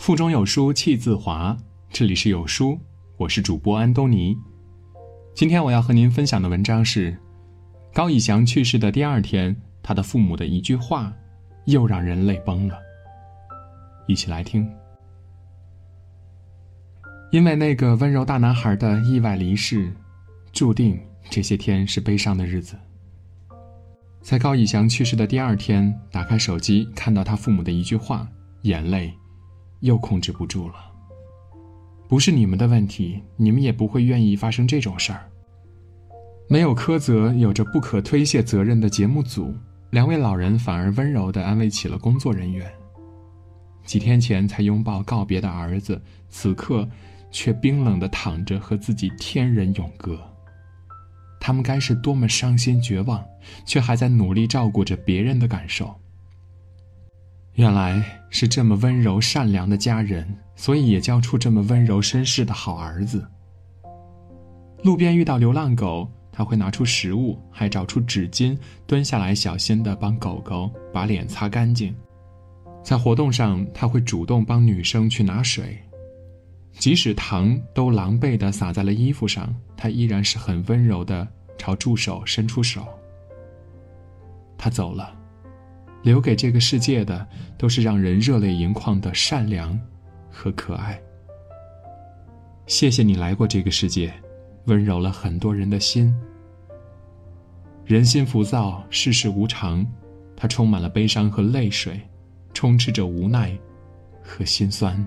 腹中有书气自华，这里是有书，我是主播安东尼。今天我要和您分享的文章是高以翔去世的第二天，他的父母的一句话，又让人泪崩了。一起来听。因为那个温柔大男孩的意外离世，注定这些天是悲伤的日子。在高以翔去世的第二天，打开手机看到他父母的一句话，眼泪又控制不住了。不是你们的问题，你们也不会愿意发生这种事儿。没有苛责，有着不可推卸责任的节目组，两位老人反而温柔地安慰起了工作人员。几天前才拥抱告别的儿子，此刻。却冰冷的躺着和自己天人永隔。他们该是多么伤心绝望，却还在努力照顾着别人的感受。原来是这么温柔善良的家人，所以也教出这么温柔绅士的好儿子。路边遇到流浪狗，他会拿出食物，还找出纸巾，蹲下来小心的帮狗狗把脸擦干净。在活动上，他会主动帮女生去拿水。即使糖都狼狈地洒在了衣服上，他依然是很温柔地朝助手伸出手。他走了，留给这个世界的都是让人热泪盈眶的善良和可爱。谢谢你来过这个世界，温柔了很多人的心。人心浮躁，世事无常，它充满了悲伤和泪水，充斥着无奈和心酸。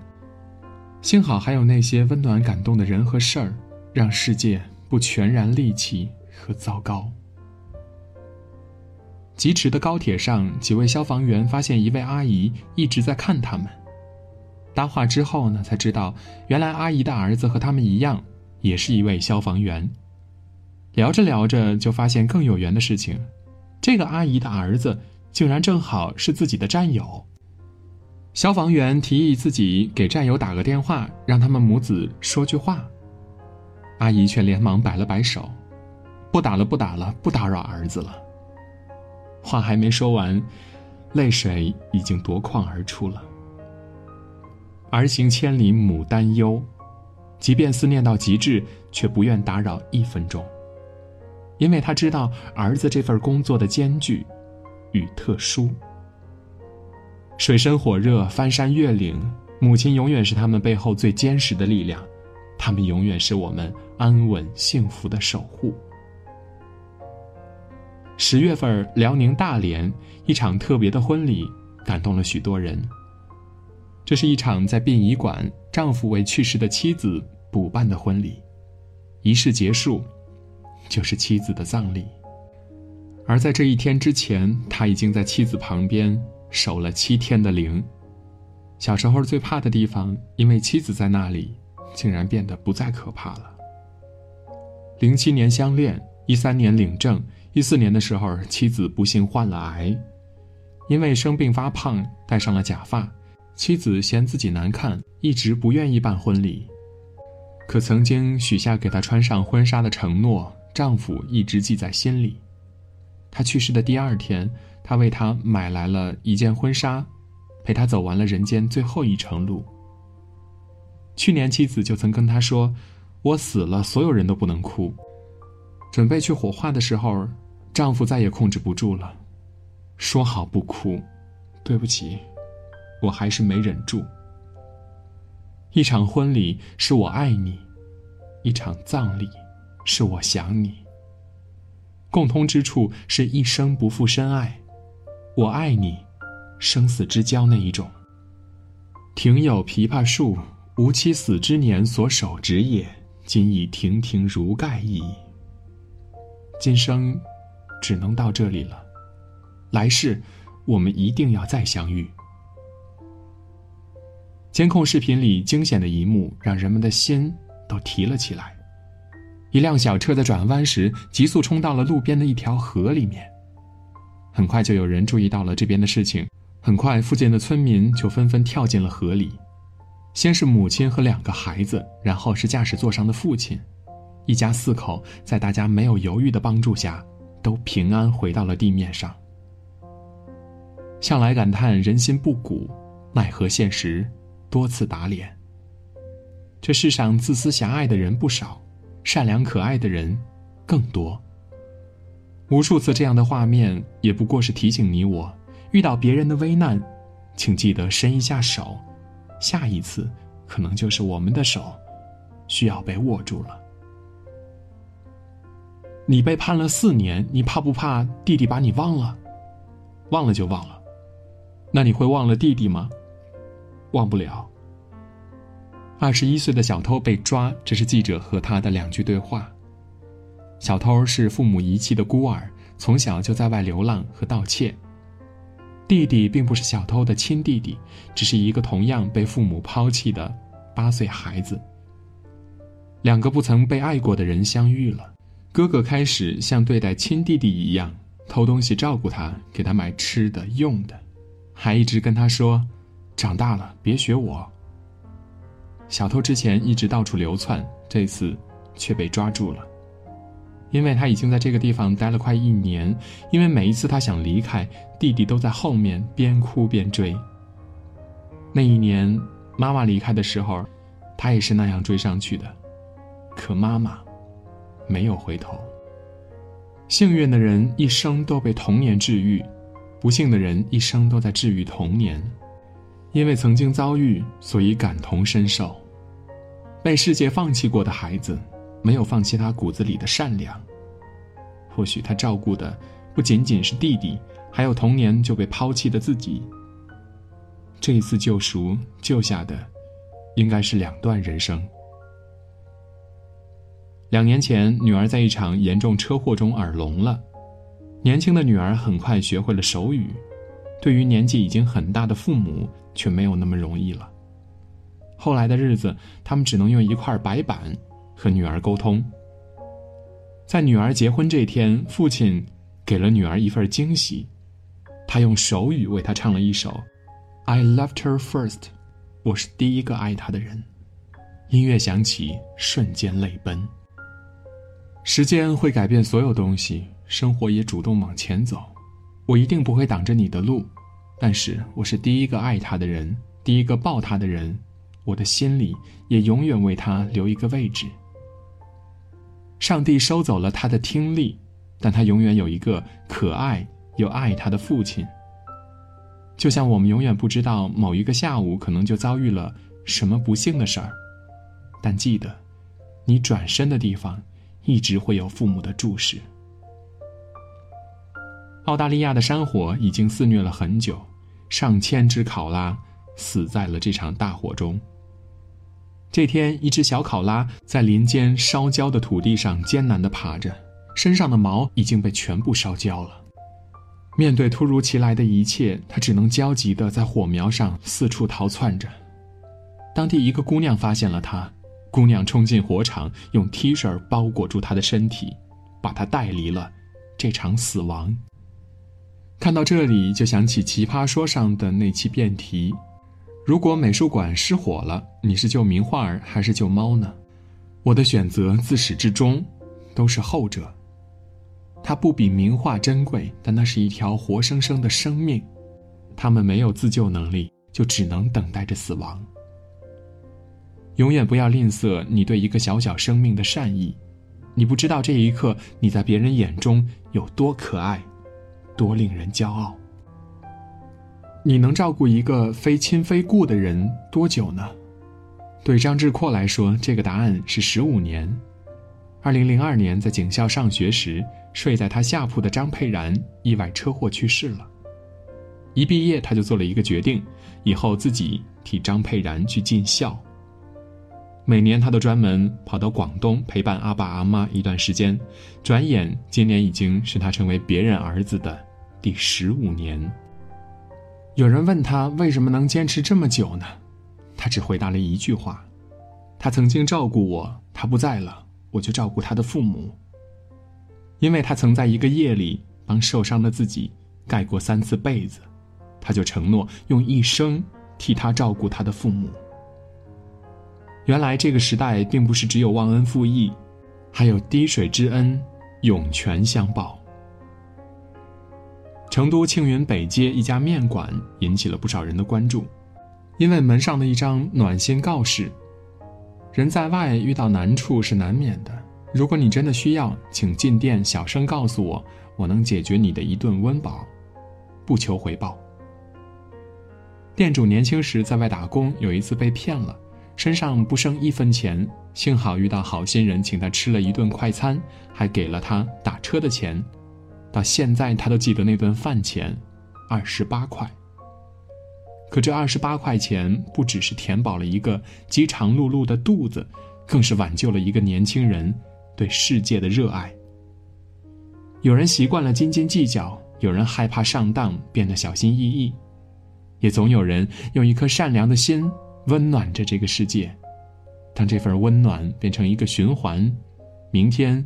幸好还有那些温暖感动的人和事儿，让世界不全然戾气和糟糕。疾驰的高铁上，几位消防员发现一位阿姨一直在看他们。搭话之后呢，才知道原来阿姨的儿子和他们一样，也是一位消防员。聊着聊着，就发现更有缘的事情：这个阿姨的儿子竟然正好是自己的战友。消防员提议自己给战友打个电话，让他们母子说句话。阿姨却连忙摆了摆手：“不打了，不打了，不打扰儿子了。”话还没说完，泪水已经夺眶而出了。儿行千里母担忧，即便思念到极致，却不愿打扰一分钟，因为他知道儿子这份工作的艰巨与特殊。水深火热，翻山越岭，母亲永远是他们背后最坚实的力量，他们永远是我们安稳幸福的守护。十月份，辽宁大连一场特别的婚礼感动了许多人。这是一场在殡仪馆，丈夫为去世的妻子补办的婚礼，仪式结束，就是妻子的葬礼。而在这一天之前，他已经在妻子旁边。守了七天的灵，小时候最怕的地方，因为妻子在那里，竟然变得不再可怕了。零七年相恋，一三年领证，一四年的时候，妻子不幸患了癌，因为生病发胖，戴上了假发，妻子嫌自己难看，一直不愿意办婚礼。可曾经许下给她穿上婚纱的承诺，丈夫一直记在心里。他去世的第二天。他为她买来了一件婚纱，陪她走完了人间最后一程路。去年妻子就曾跟他说：“我死了，所有人都不能哭。”准备去火化的时候，丈夫再也控制不住了，说好不哭。对不起，我还是没忍住。一场婚礼是我爱你，一场葬礼是我想你。共通之处是一生不负深爱。我爱你，生死之交那一种。庭有枇杷树，吾妻死之年所手植也，今已亭亭如盖矣。今生只能到这里了，来世我们一定要再相遇。监控视频里惊险的一幕，让人们的心都提了起来。一辆小车在转弯时，急速冲到了路边的一条河里面。很快就有人注意到了这边的事情，很快附近的村民就纷纷跳进了河里。先是母亲和两个孩子，然后是驾驶座上的父亲，一家四口在大家没有犹豫的帮助下，都平安回到了地面上。向来感叹人心不古，奈何现实多次打脸。这世上自私狭隘的人不少，善良可爱的人更多。无数次这样的画面，也不过是提醒你我，遇到别人的危难，请记得伸一下手，下一次，可能就是我们的手，需要被握住了。你被判了四年，你怕不怕弟弟把你忘了？忘了就忘了，那你会忘了弟弟吗？忘不了。二十一岁的小偷被抓，这是记者和他的两句对话。小偷是父母遗弃的孤儿，从小就在外流浪和盗窃。弟弟并不是小偷的亲弟弟，只是一个同样被父母抛弃的八岁孩子。两个不曾被爱过的人相遇了，哥哥开始像对待亲弟弟一样偷东西照顾他，给他买吃的用的，还一直跟他说：“长大了别学我。”小偷之前一直到处流窜，这次却被抓住了。因为他已经在这个地方待了快一年，因为每一次他想离开，弟弟都在后面边哭边追。那一年，妈妈离开的时候，他也是那样追上去的，可妈妈没有回头。幸运的人一生都被童年治愈，不幸的人一生都在治愈童年。因为曾经遭遇，所以感同身受。被世界放弃过的孩子。没有放弃他骨子里的善良。或许他照顾的不仅仅是弟弟，还有童年就被抛弃的自己。这一次救赎救下的，应该是两段人生。两年前，女儿在一场严重车祸中耳聋了，年轻的女儿很快学会了手语。对于年纪已经很大的父母，却没有那么容易了。后来的日子，他们只能用一块白板。和女儿沟通。在女儿结婚这天，父亲给了女儿一份惊喜，他用手语为她唱了一首《I Loved Her First》，我是第一个爱她的人。音乐响起，瞬间泪奔。时间会改变所有东西，生活也主动往前走。我一定不会挡着你的路，但是我是第一个爱他的人，第一个抱他的人，我的心里也永远为他留一个位置。上帝收走了他的听力，但他永远有一个可爱又爱他的父亲。就像我们永远不知道某一个下午可能就遭遇了什么不幸的事儿，但记得，你转身的地方，一直会有父母的注视。澳大利亚的山火已经肆虐了很久，上千只考拉死在了这场大火中。这天，一只小考拉在林间烧焦的土地上艰难地爬着，身上的毛已经被全部烧焦了。面对突如其来的一切，它只能焦急地在火苗上四处逃窜着。当地一个姑娘发现了它，姑娘冲进火场，用 T 恤包裹住他的身体，把他带离了这场死亡。看到这里，就想起《奇葩说》上的那期辩题。如果美术馆失火了，你是救名画儿还是救猫呢？我的选择自始至终都是后者。它不比名画珍贵，但那是一条活生生的生命，它们没有自救能力，就只能等待着死亡。永远不要吝啬你对一个小小生命的善意，你不知道这一刻你在别人眼中有多可爱，多令人骄傲。你能照顾一个非亲非故的人多久呢？对张志阔来说，这个答案是十五年。二零零二年，在警校上学时，睡在他下铺的张佩然意外车祸去世了。一毕业，他就做了一个决定，以后自己替张佩然去尽孝。每年，他都专门跑到广东陪伴阿爸阿妈一段时间。转眼，今年已经是他成为别人儿子的第十五年。有人问他为什么能坚持这么久呢？他只回答了一句话：“他曾经照顾我，他不在了，我就照顾他的父母。因为他曾在一个夜里帮受伤的自己盖过三次被子，他就承诺用一生替他照顾他的父母。原来这个时代并不是只有忘恩负义，还有滴水之恩，涌泉相报。”成都庆云北街一家面馆引起了不少人的关注。因为门上的一张暖心告示：人在外遇到难处是难免的。如果你真的需要，请进店小声告诉我，我能解决你的一顿温饱，不求回报。店主年轻时在外打工，有一次被骗了，身上不剩一分钱，幸好遇到好心人，请他吃了一顿快餐，还给了他打车的钱。到现在他都记得那顿饭钱，二十八块。可这二十八块钱不只是填饱了一个饥肠辘辘的肚子，更是挽救了一个年轻人。对世界的热爱。有人习惯了斤斤计较，有人害怕上当，变得小心翼翼，也总有人用一颗善良的心温暖着这个世界。当这份温暖变成一个循环，明天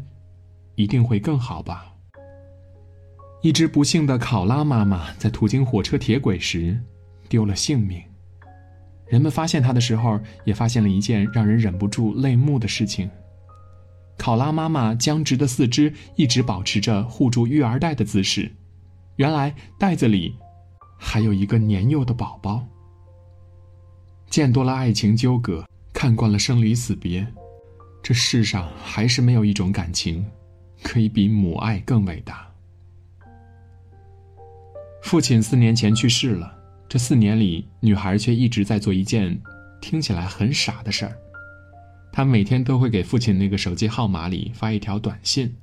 一定会更好吧。一只不幸的考拉妈妈在途经火车铁轨时丢了性命，人们发现她的时候，也发现了一件让人忍不住泪目的事情。考拉妈妈僵直的四肢一直保持着护住育儿袋的姿势，原来袋子里还有一个年幼的宝宝。见多了爱情纠葛，看惯了生离死别，这世上还是没有一种感情可以比母爱更伟大。父亲四年前去世了，这四年里，女孩却一直在做一件听起来很傻的事儿。他每天都会给父亲那个手机号码里发一条短信，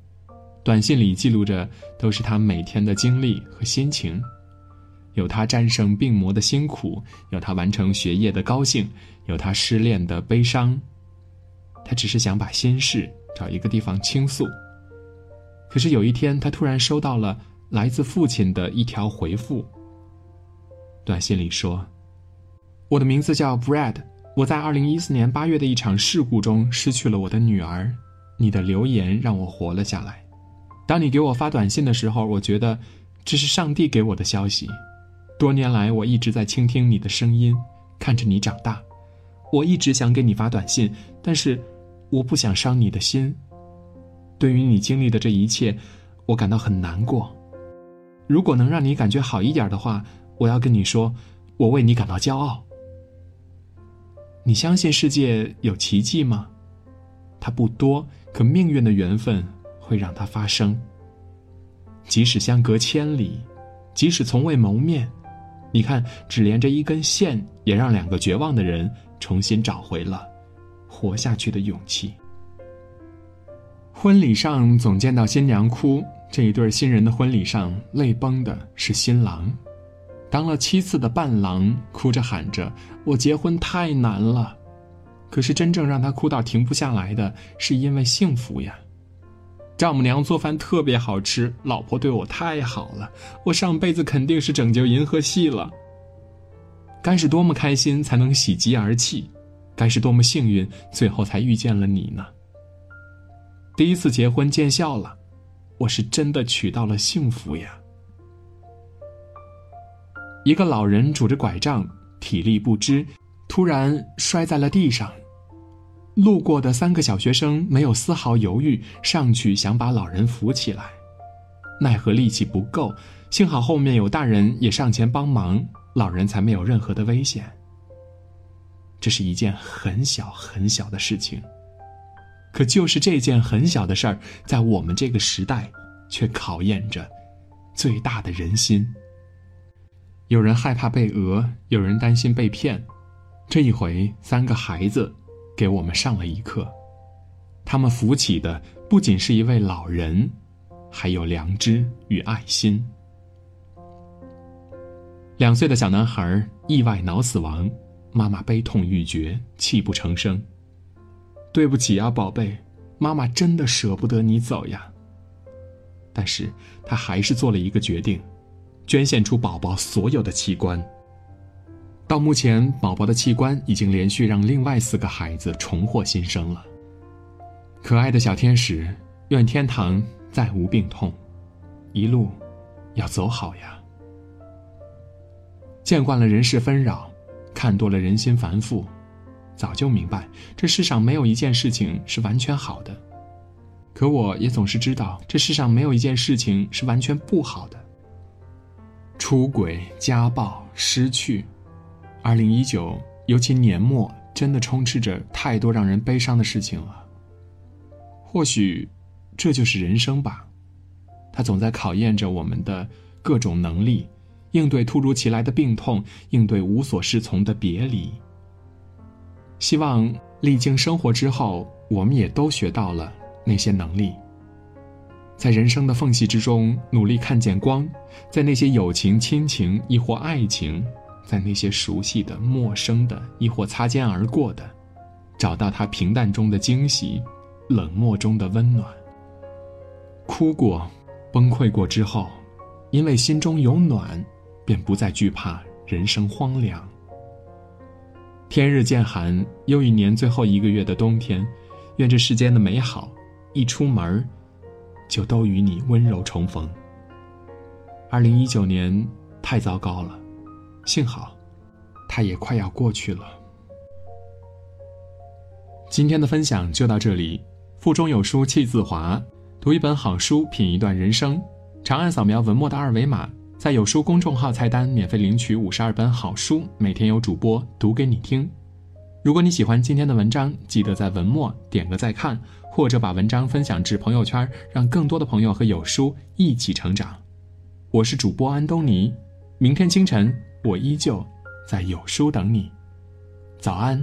短信里记录着都是他每天的经历和心情，有他战胜病魔的辛苦，有他完成学业的高兴，有他失恋的悲伤。他只是想把心事找一个地方倾诉。可是有一天，他突然收到了来自父亲的一条回复。短信里说：“我的名字叫 Brad。”我在二零一四年八月的一场事故中失去了我的女儿，你的留言让我活了下来。当你给我发短信的时候，我觉得这是上帝给我的消息。多年来，我一直在倾听你的声音，看着你长大。我一直想给你发短信，但是我不想伤你的心。对于你经历的这一切，我感到很难过。如果能让你感觉好一点的话，我要跟你说，我为你感到骄傲。你相信世界有奇迹吗？它不多，可命运的缘分会让它发生。即使相隔千里，即使从未谋面，你看，只连着一根线，也让两个绝望的人重新找回了活下去的勇气。婚礼上总见到新娘哭，这一对新人的婚礼上，泪崩的是新郎。当了七次的伴郎，哭着喊着：“我结婚太难了。”可是真正让他哭到停不下来的，是因为幸福呀。丈母娘做饭特别好吃，老婆对我太好了，我上辈子肯定是拯救银河系了。该是多么开心才能喜极而泣，该是多么幸运，最后才遇见了你呢。第一次结婚见笑了，我是真的娶到了幸福呀。一个老人拄着拐杖，体力不支，突然摔在了地上。路过的三个小学生没有丝毫犹豫，上去想把老人扶起来，奈何力气不够。幸好后面有大人也上前帮忙，老人才没有任何的危险。这是一件很小很小的事情，可就是这件很小的事儿，在我们这个时代，却考验着最大的人心。有人害怕被讹，有人担心被骗。这一回，三个孩子给我们上了一课。他们扶起的不仅是一位老人，还有良知与爱心。两岁的小男孩意外脑死亡，妈妈悲痛欲绝，泣不成声。对不起啊，宝贝，妈妈真的舍不得你走呀。但是他还是做了一个决定。捐献出宝宝所有的器官。到目前，宝宝的器官已经连续让另外四个孩子重获新生了。可爱的小天使，愿天堂再无病痛，一路要走好呀。见惯了人世纷扰，看多了人心繁复，早就明白这世上没有一件事情是完全好的。可我也总是知道，这世上没有一件事情是完全不好的。出轨、家暴、失去，二零一九，尤其年末，真的充斥着太多让人悲伤的事情了。或许，这就是人生吧，它总在考验着我们的各种能力，应对突如其来的病痛，应对无所适从的别离。希望历经生活之后，我们也都学到了那些能力。在人生的缝隙之中，努力看见光；在那些友情、亲情亦或爱情，在那些熟悉的、陌生的亦或擦肩而过的，找到他平淡中的惊喜，冷漠中的温暖。哭过，崩溃过之后，因为心中有暖，便不再惧怕人生荒凉。天日渐寒，又一年最后一个月的冬天，愿这世间的美好，一出门就都与你温柔重逢。二零一九年太糟糕了，幸好，它也快要过去了。今天的分享就到这里，腹中有书气自华，读一本好书，品一段人生。长按扫描文末的二维码，在有书公众号菜单免费领取五十二本好书，每天有主播读给你听。如果你喜欢今天的文章，记得在文末点个再看，或者把文章分享至朋友圈，让更多的朋友和有书一起成长。我是主播安东尼，明天清晨我依旧在有书等你，早安。